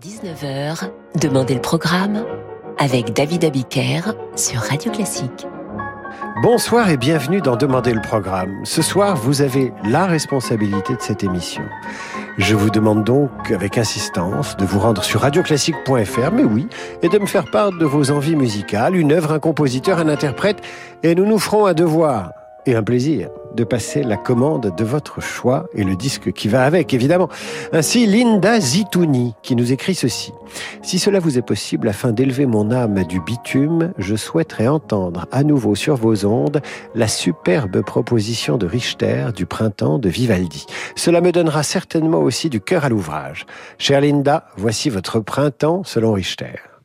19h, Demandez le programme avec David Abiker sur Radio Classique. Bonsoir et bienvenue dans Demandez le programme. Ce soir, vous avez la responsabilité de cette émission. Je vous demande donc avec insistance de vous rendre sur radioclassique.fr, mais oui, et de me faire part de vos envies musicales, une œuvre, un compositeur, un interprète, et nous nous ferons un devoir et un plaisir de passer la commande de votre choix et le disque qui va avec, évidemment. Ainsi, Linda Zitouni, qui nous écrit ceci. Si cela vous est possible, afin d'élever mon âme du bitume, je souhaiterais entendre à nouveau sur vos ondes la superbe proposition de Richter du printemps de Vivaldi. Cela me donnera certainement aussi du cœur à l'ouvrage. Chère Linda, voici votre printemps selon Richter.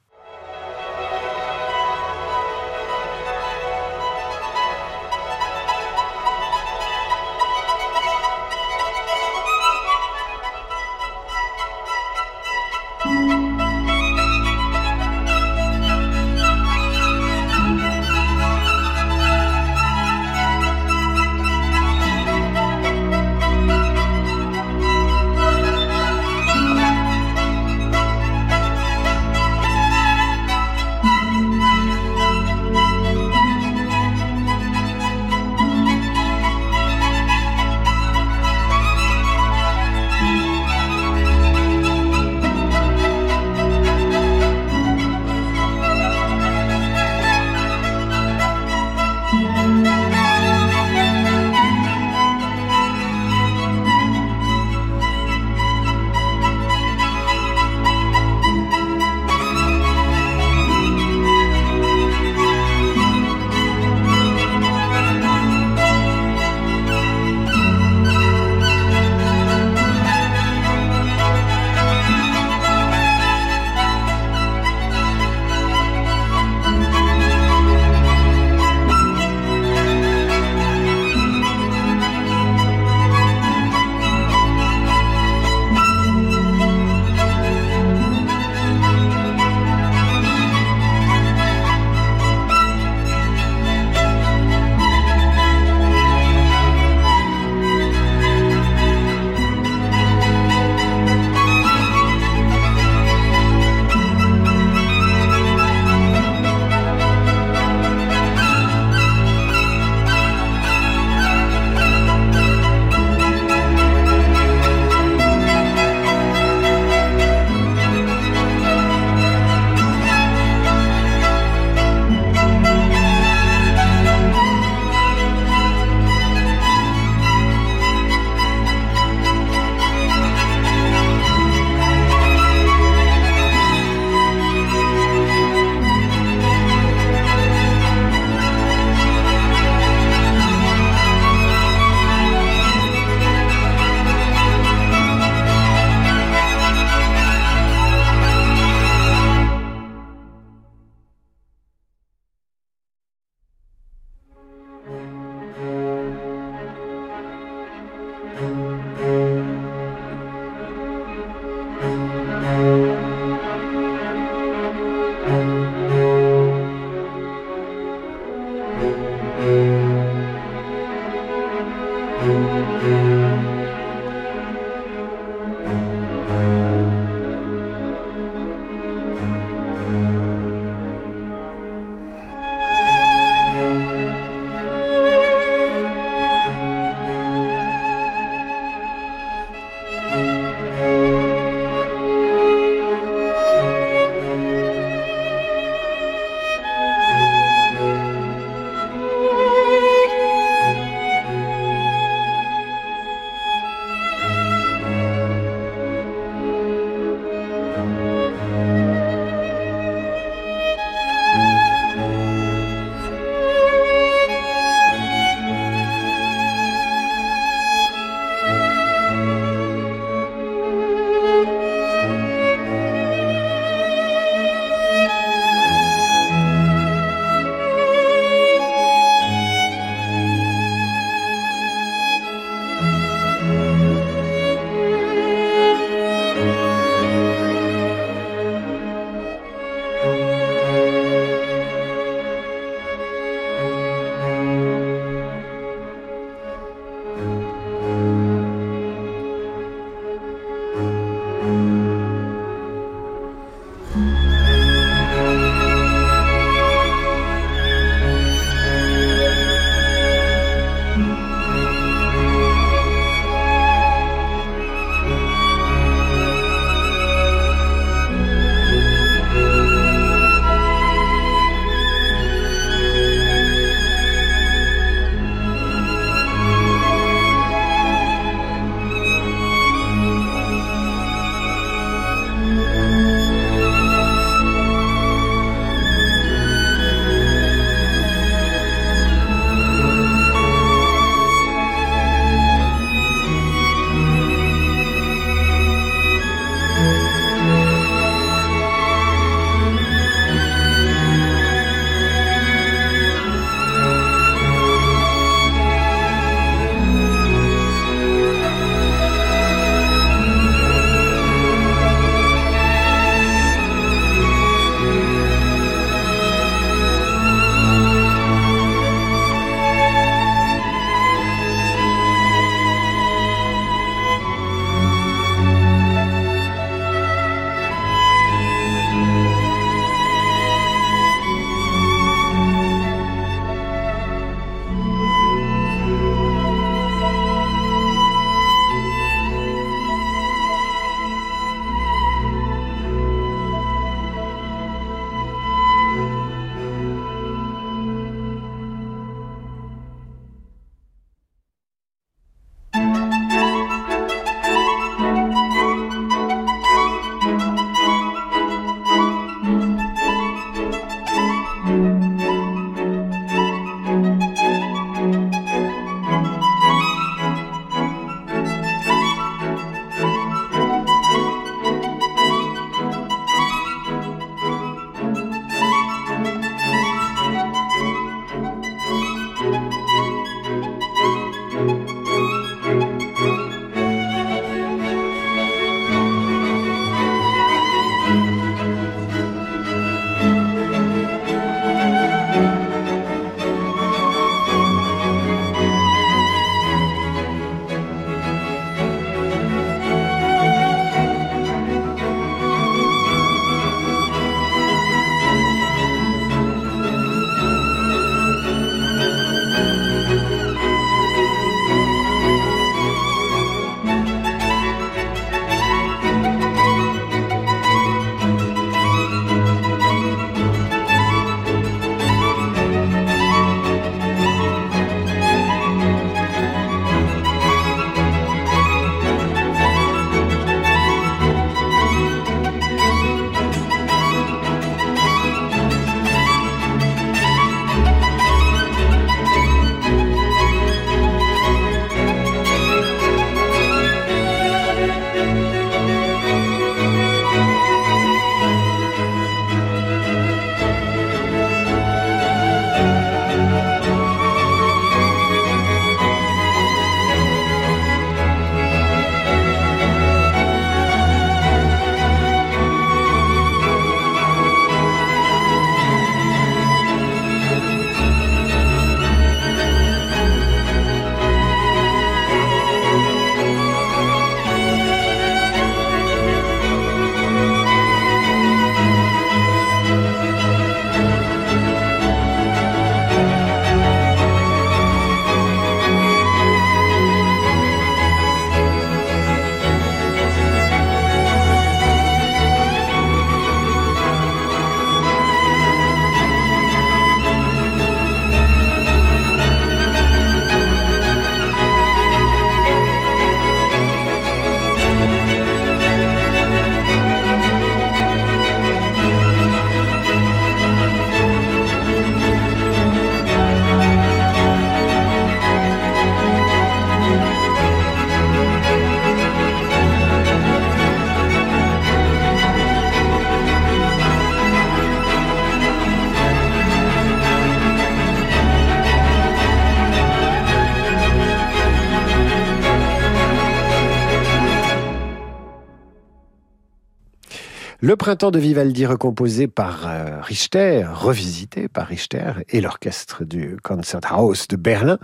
Le printemps de Vivaldi recomposé par euh, Richter, revisité par Richter et l'orchestre du Concerthaus de Berlin,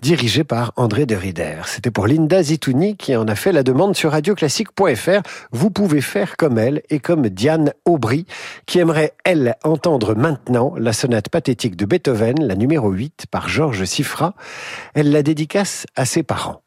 dirigé par André de Rieder. C'était pour Linda Zitouni qui en a fait la demande sur radioclassique.fr. Vous pouvez faire comme elle et comme Diane Aubry, qui aimerait, elle, entendre maintenant la sonate pathétique de Beethoven, la numéro 8, par Georges Siffra. Elle la dédicace à ses parents.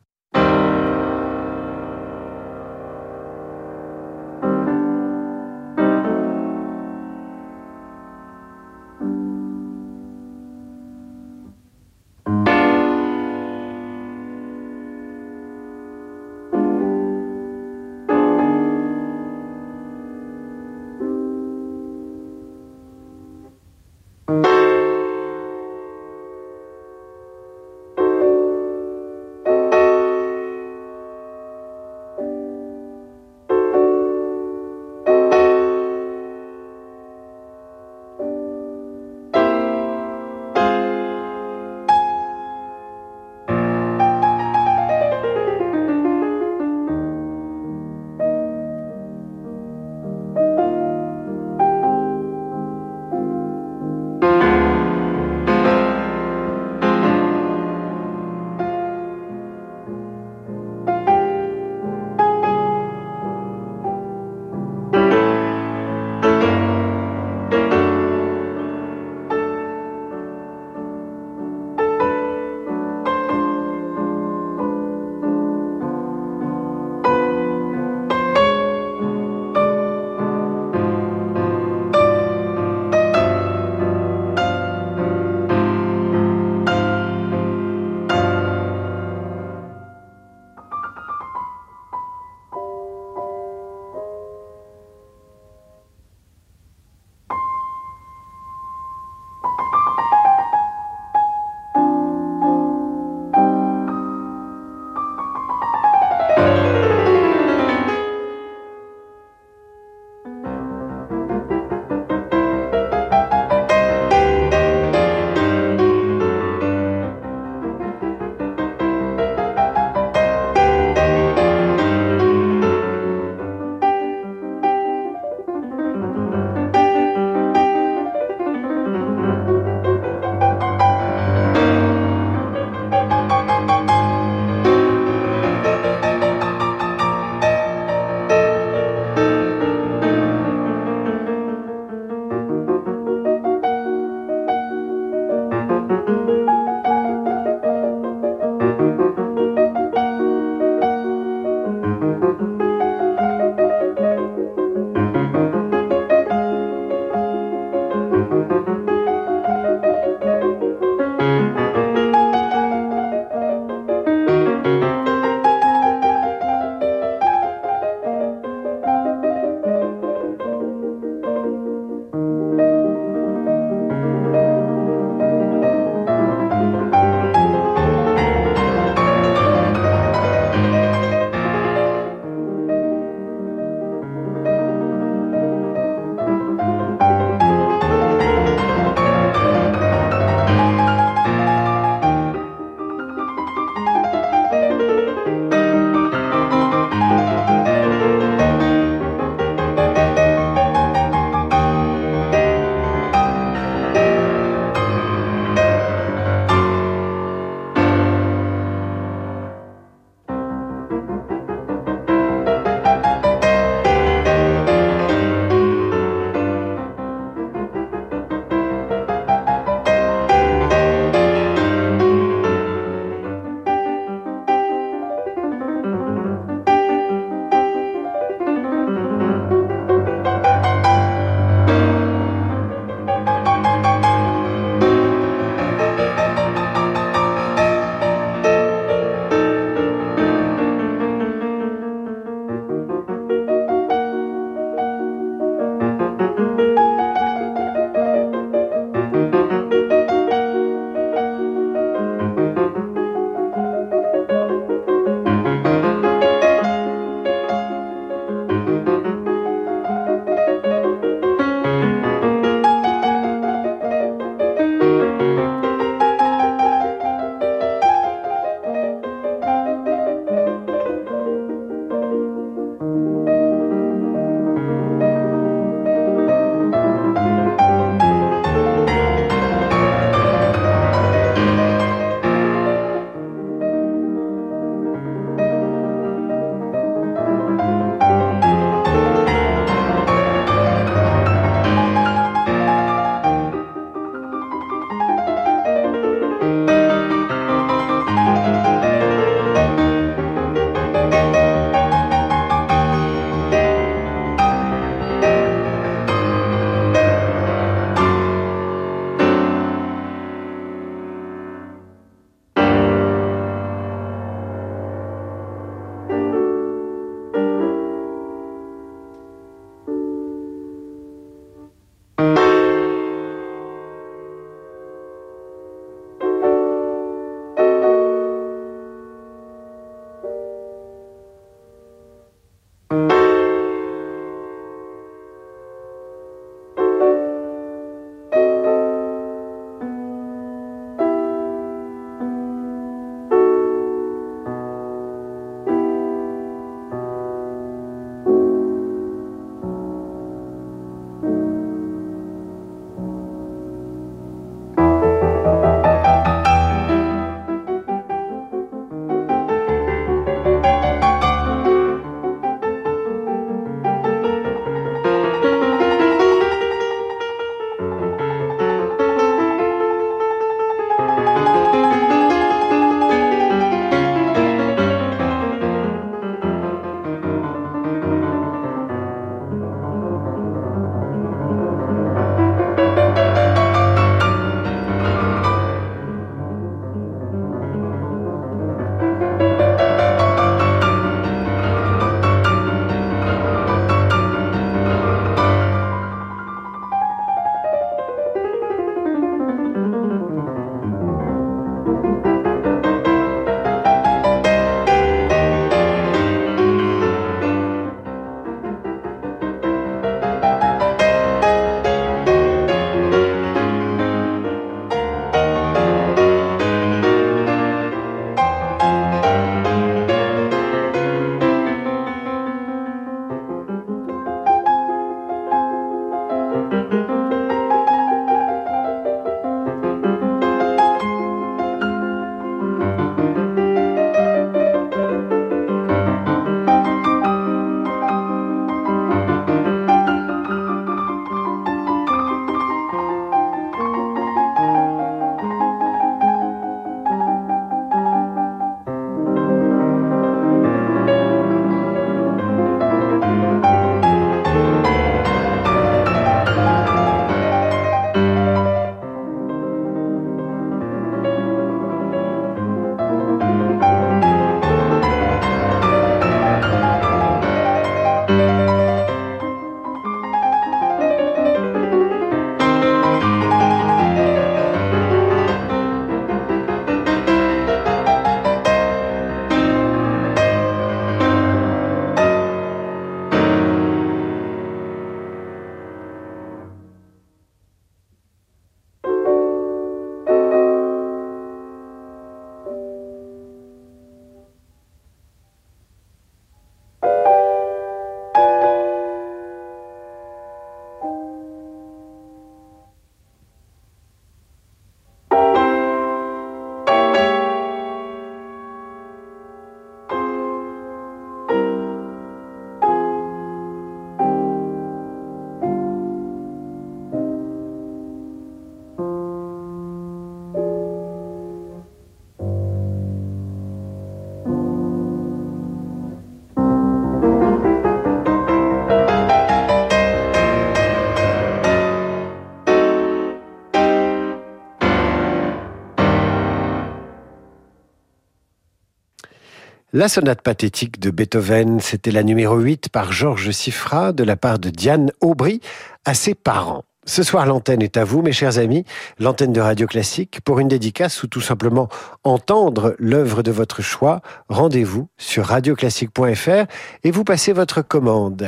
La sonate pathétique de Beethoven, c'était la numéro 8 par Georges Siffra de la part de Diane Aubry à ses parents. Ce soir, l'antenne est à vous, mes chers amis, l'antenne de Radio Classique, pour une dédicace ou tout simplement entendre l'œuvre de votre choix. Rendez-vous sur radioclassique.fr et vous passez votre commande.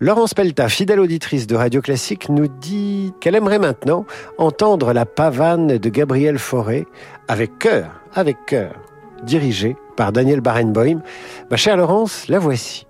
Laurence Pelta, fidèle auditrice de Radio Classique, nous dit qu'elle aimerait maintenant entendre la pavane de Gabriel Fauré avec cœur, avec cœur, dirigée par Daniel Barenboim. Ma chère Laurence, la voici.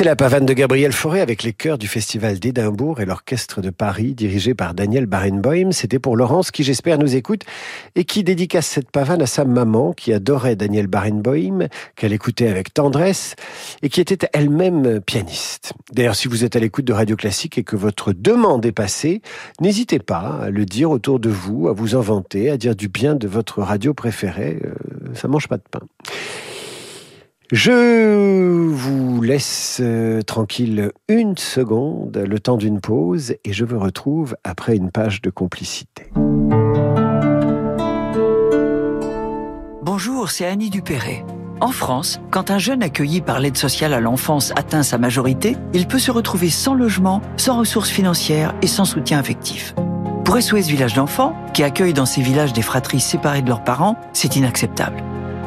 C'était la pavane de Gabriel Fauré avec les chœurs du Festival d'Édimbourg et l'orchestre de Paris dirigé par Daniel Barenboim. C'était pour Laurence qui j'espère nous écoute et qui dédicace cette pavane à sa maman qui adorait Daniel Barenboim, qu'elle écoutait avec tendresse et qui était elle-même pianiste. D'ailleurs, si vous êtes à l'écoute de Radio Classique et que votre demande est passée, n'hésitez pas à le dire autour de vous, à vous inventer, à dire du bien de votre radio préférée. Euh, ça mange pas de pain. Je vous laisse euh, tranquille une seconde, le temps d'une pause, et je vous retrouve après une page de complicité. Bonjour, c'est Annie Dupéré. En France, quand un jeune accueilli par l'aide sociale à l'enfance atteint sa majorité, il peut se retrouver sans logement, sans ressources financières et sans soutien affectif. Pour SOS Village d'enfants, qui accueille dans ces villages des fratries séparées de leurs parents, c'est inacceptable.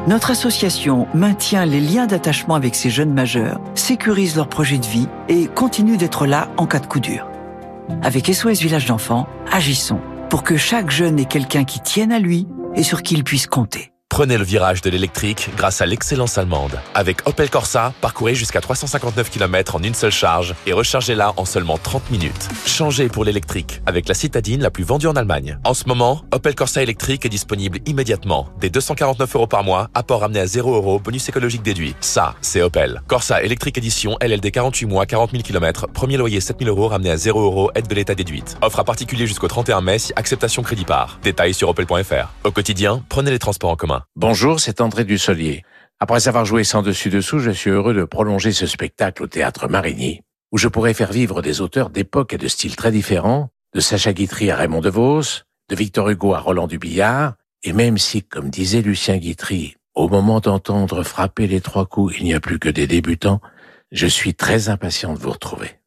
Notre association maintient les liens d'attachement avec ces jeunes majeurs, sécurise leur projet de vie et continue d'être là en cas de coup dur. Avec SOS Village d'enfants, agissons pour que chaque jeune ait quelqu'un qui tienne à lui et sur qui il puisse compter. Prenez le virage de l'électrique grâce à l'excellence allemande. Avec Opel Corsa, parcourez jusqu'à 359 km en une seule charge et rechargez-la en seulement 30 minutes. Changez pour l'électrique avec la citadine la plus vendue en Allemagne. En ce moment, Opel Corsa électrique est disponible immédiatement. Dès 249 euros par mois, apport ramené à 0 euros, bonus écologique déduit. Ça, c'est Opel. Corsa électrique édition LLD 48 mois, 40 000 km. Premier loyer 7 000 euros ramené à 0 euros, aide de l'État déduite. Offre à particulier jusqu'au 31 mai si acceptation crédit par. Détails sur opel.fr. Au quotidien, prenez les transports en commun. Bonjour, c'est André Dussolier. Après avoir joué sans dessus-dessous, je suis heureux de prolonger ce spectacle au théâtre Marigny, où je pourrais faire vivre des auteurs d'époques et de styles très différents, de Sacha Guitry à Raymond DeVos, de Victor Hugo à Roland Dubillard, et même si, comme disait Lucien Guitry, au moment d'entendre frapper les trois coups, il n'y a plus que des débutants, je suis très impatient de vous retrouver.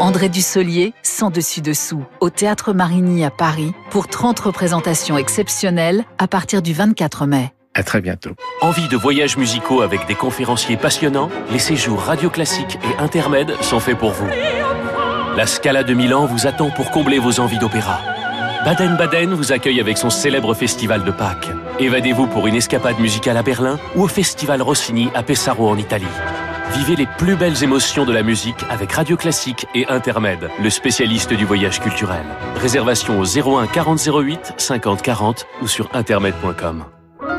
André Dussolier, sans dessus-dessous, au Théâtre Marigny à Paris, pour 30 représentations exceptionnelles à partir du 24 mai. À très bientôt. Envie de voyages musicaux avec des conférenciers passionnants? Les séjours radio classiques et intermèdes sont faits pour vous. La Scala de Milan vous attend pour combler vos envies d'opéra. Baden-Baden vous accueille avec son célèbre festival de Pâques. Évadez-vous pour une escapade musicale à Berlin ou au festival Rossini à Pesaro en Italie. Vivez les plus belles émotions de la musique avec Radio Classique et Intermède, le spécialiste du voyage culturel. Réservation au 01 40 08 50 40 ou sur intermède.com.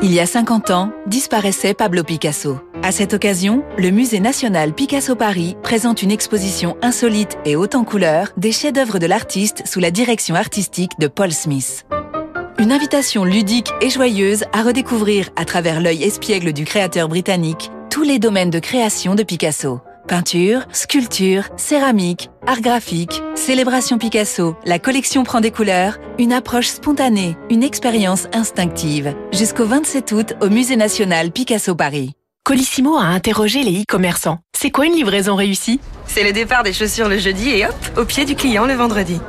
Il y a 50 ans, disparaissait Pablo Picasso. À cette occasion, le Musée national Picasso Paris présente une exposition insolite et haute en couleurs des chefs-d'œuvre de l'artiste sous la direction artistique de Paul Smith. Une invitation ludique et joyeuse à redécouvrir à travers l'œil espiègle du créateur britannique tous les domaines de création de Picasso. Peinture, sculpture, céramique, art graphique, célébration Picasso, la collection prend des couleurs, une approche spontanée, une expérience instinctive. Jusqu'au 27 août au Musée national Picasso Paris. Colissimo a interrogé les e-commerçants. C'est quoi une livraison réussie? C'est le départ des chaussures le jeudi et hop, au pied du client le vendredi.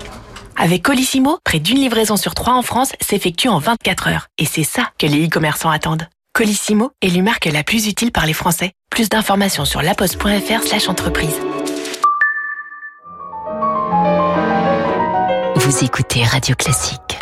Avec Colissimo, près d'une livraison sur trois en France s'effectue en 24 heures. Et c'est ça que les e-commerçants attendent. Colissimo est l'marque la plus utile par les Français. Plus d'informations sur laposte.fr slash entreprise. Vous écoutez Radio Classique.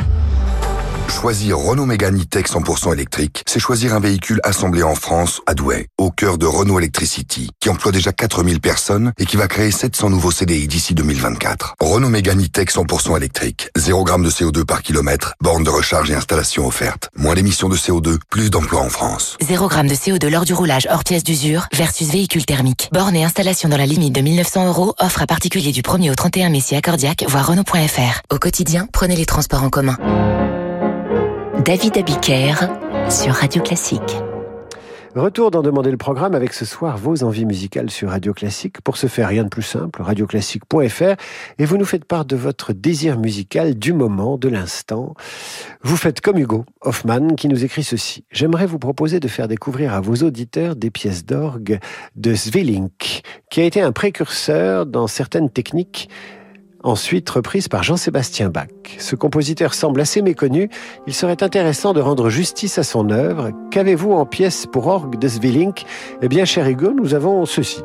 Choisir Renault Mégane E-Tech 100% électrique, c'est choisir un véhicule assemblé en France, à Douai, au cœur de Renault Electricity, qui emploie déjà 4000 personnes et qui va créer 700 nouveaux CDI d'ici 2024. Renault Mégane E-Tech 100% électrique, 0 g de CO2 par kilomètre, borne de recharge et installation offerte. Moins d'émissions de CO2, plus d'emplois en France. 0 g de CO2 lors du roulage hors pièce d'usure versus véhicule thermique. Borne et installation dans la limite de 1900 euros, offre à particulier du 1er au 31 mai si accordiaque, voire Renault.fr. Au quotidien, prenez les transports en commun. David Abiker sur Radio Classique. Retour d'en demander le programme avec ce soir vos envies musicales sur Radio Classique. Pour ce faire, rien de plus simple, radioclassique.fr et vous nous faites part de votre désir musical du moment, de l'instant. Vous faites comme Hugo Hoffman qui nous écrit ceci. J'aimerais vous proposer de faire découvrir à vos auditeurs des pièces d'orgue de Svelink, qui a été un précurseur dans certaines techniques ensuite reprise par Jean-Sébastien Bach. Ce compositeur semble assez méconnu, il serait intéressant de rendre justice à son œuvre. Qu'avez-vous en pièces pour orgue de Svelink Eh bien, cher Hugo, nous avons ceci.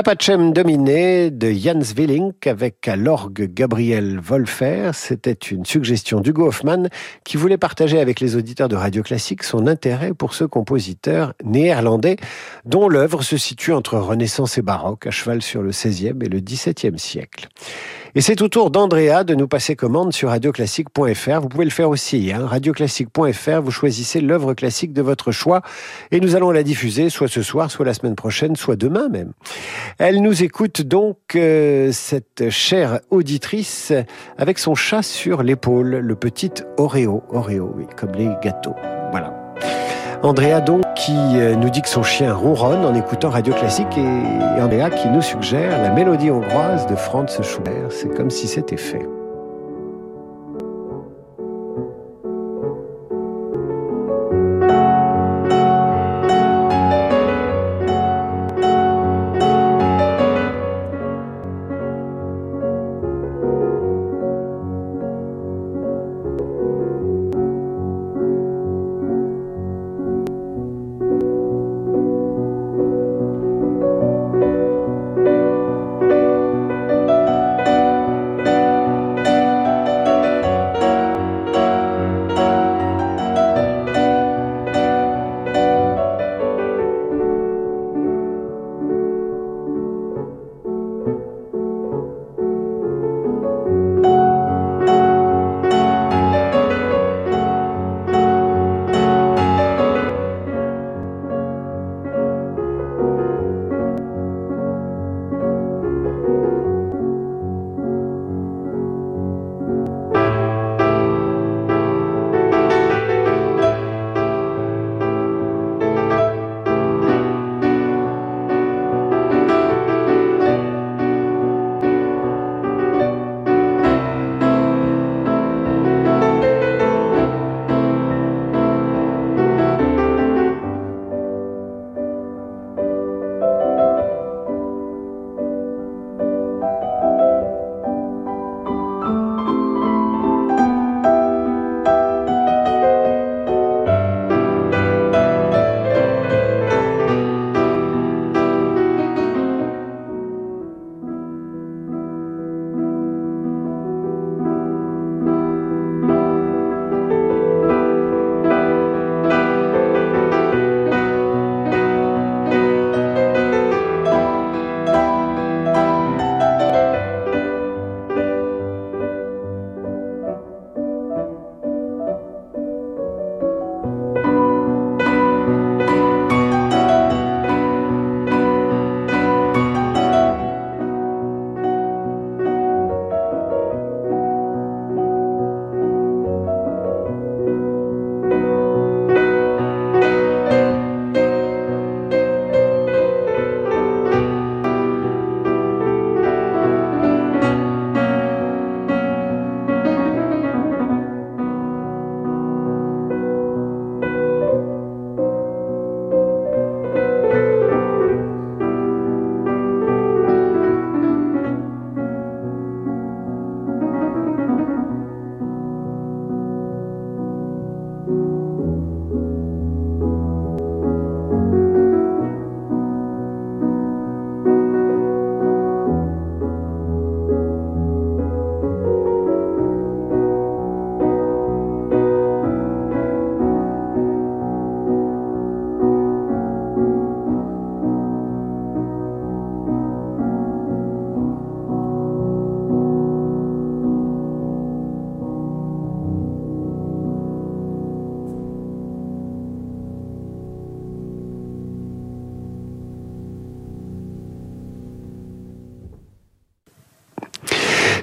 D'Apachem dominé de Jans Willink avec à l'orgue Gabriel Wolfer. C'était une suggestion d'Hugo Hoffmann qui voulait partager avec les auditeurs de Radio Classique son intérêt pour ce compositeur néerlandais dont l'œuvre se situe entre Renaissance et baroque, à cheval sur le XVIe et le XVIIe siècle. Et c'est au tour d'Andrea de nous passer commande sur radioclassique.fr. Vous pouvez le faire aussi, hein, radioclassique.fr. Vous choisissez l'œuvre classique de votre choix et nous allons la diffuser soit ce soir, soit la semaine prochaine, soit demain même. Elle nous écoute donc, euh, cette chère auditrice, avec son chat sur l'épaule, le petit Oreo. Oreo, oui, comme les gâteaux. Voilà. Andrea donc qui euh, nous dit que son chien ronronne en écoutant Radio Classique et Andrea qui nous suggère la mélodie hongroise de Franz Schubert. C'est comme si c'était fait.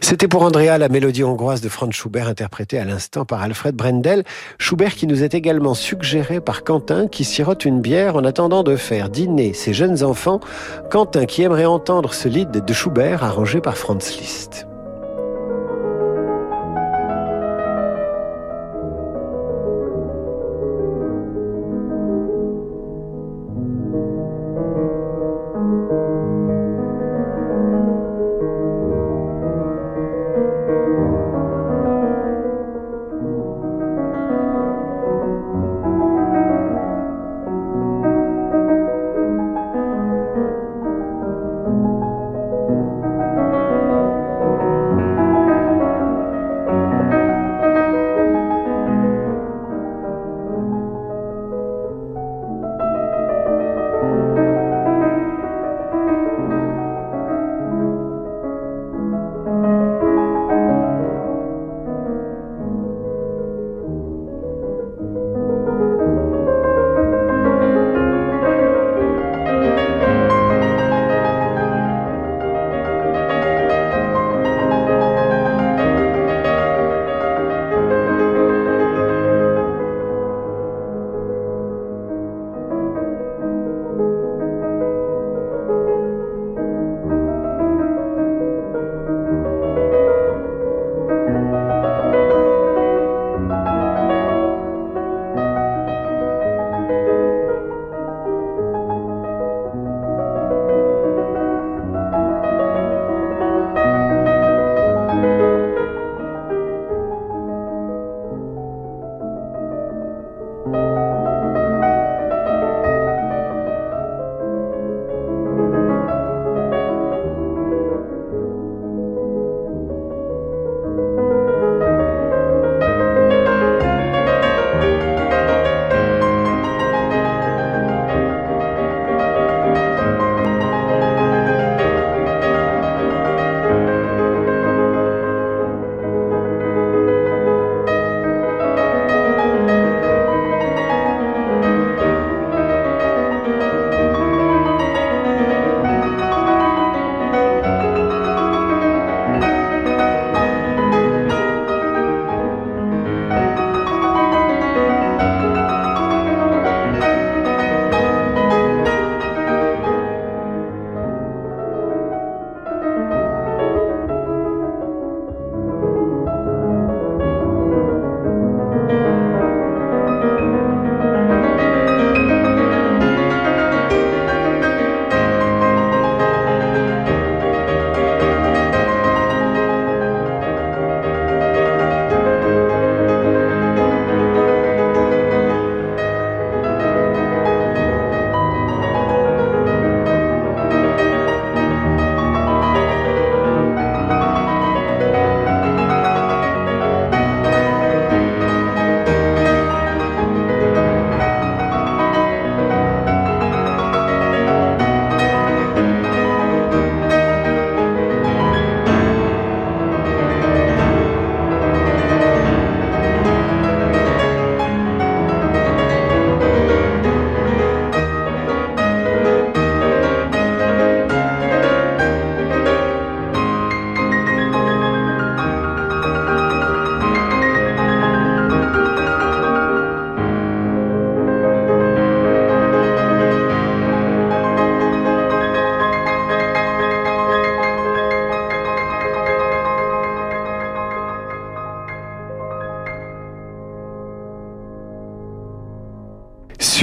C'était pour Andrea la mélodie hongroise de Franz Schubert interprétée à l'instant par Alfred Brendel. Schubert qui nous est également suggéré par Quentin qui sirote une bière en attendant de faire dîner ses jeunes enfants. Quentin qui aimerait entendre ce lead de Schubert arrangé par Franz Liszt.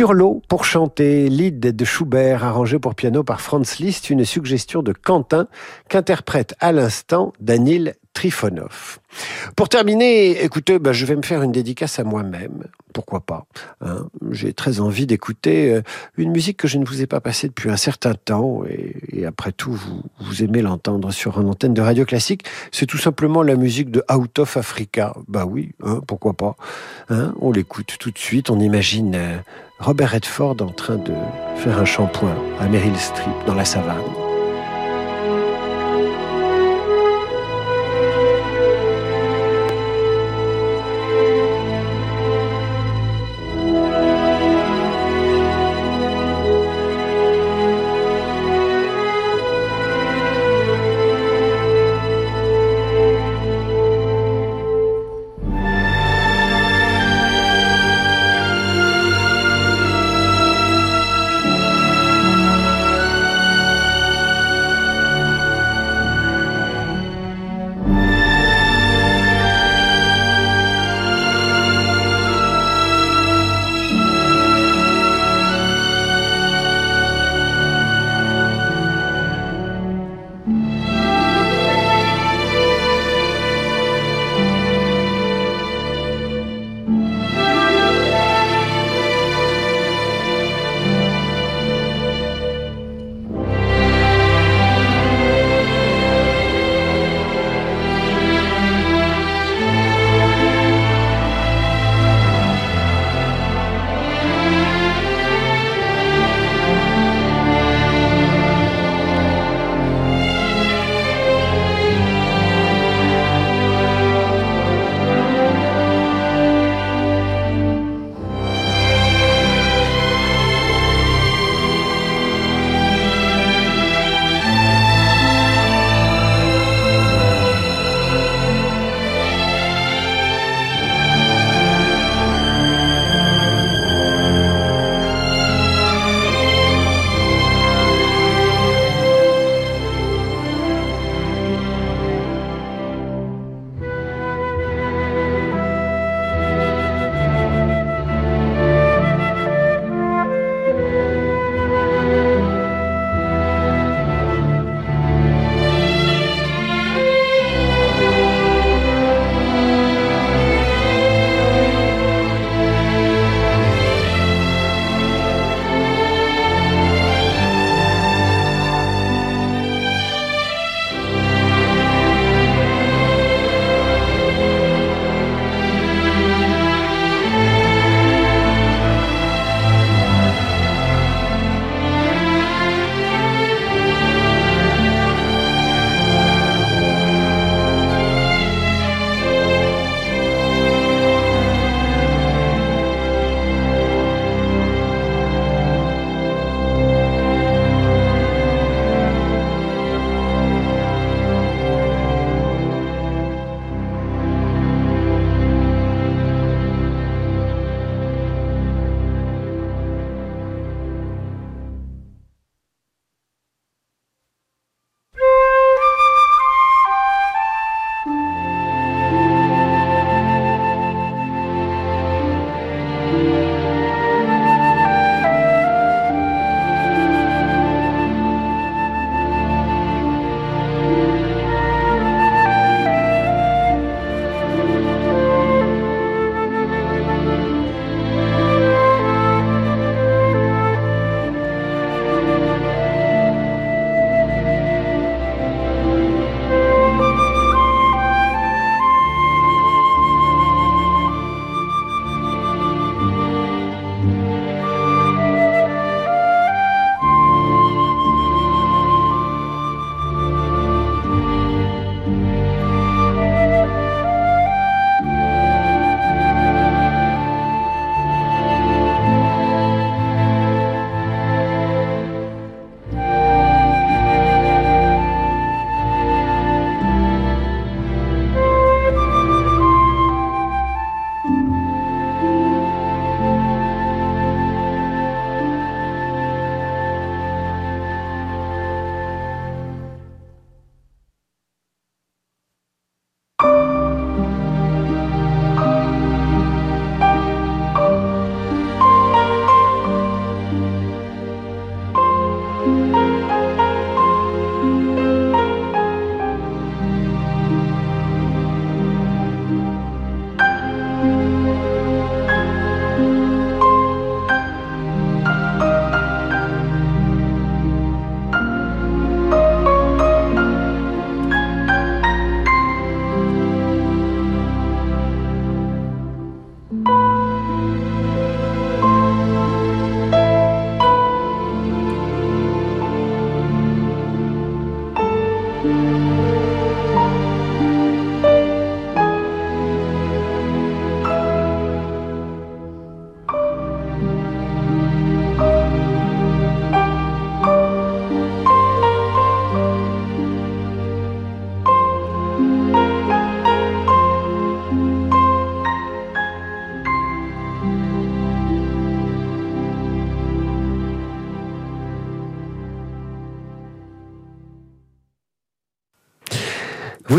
Sur l'eau pour chanter, lead de Schubert arrangé pour piano par Franz Liszt, une suggestion de Quentin qu'interprète à l'instant Danil Trifonov. Pour terminer, écoutez, bah, je vais me faire une dédicace à moi-même. Pourquoi pas hein. J'ai très envie d'écouter euh, une musique que je ne vous ai pas passée depuis un certain temps. Et, après tout, vous, aimez l'entendre sur une antenne de radio classique. C'est tout simplement la musique de Out of Africa. Bah oui, hein, pourquoi pas hein. On l'écoute tout de suite. On imagine euh, Robert Redford en train de faire un shampoing à Meryl Streep dans la savane.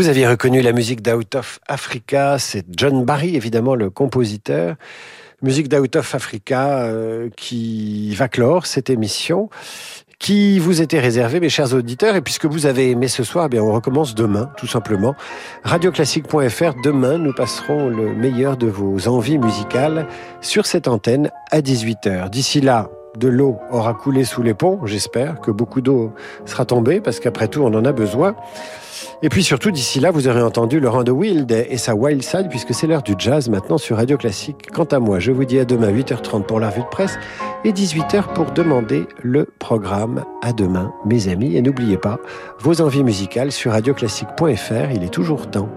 Vous aviez reconnu la musique d'Out of Africa, c'est John Barry, évidemment, le compositeur. Musique d'Out of Africa euh, qui va clore cette émission qui vous était réservée, mes chers auditeurs. Et puisque vous avez aimé ce soir, eh bien on recommence demain, tout simplement. Radioclassique.fr, demain, nous passerons le meilleur de vos envies musicales sur cette antenne à 18h. D'ici là, de l'eau aura coulé sous les ponts, j'espère que beaucoup d'eau sera tombée, parce qu'après tout, on en a besoin. Et puis surtout, d'ici là, vous aurez entendu Laurent de Wild et sa Wild Side, puisque c'est l'heure du jazz maintenant sur Radio Classique. Quant à moi, je vous dis à demain 8h30 pour la revue de presse et 18h pour demander le programme. À demain, mes amis. Et n'oubliez pas, vos envies musicales sur radioclassique.fr, il est toujours temps.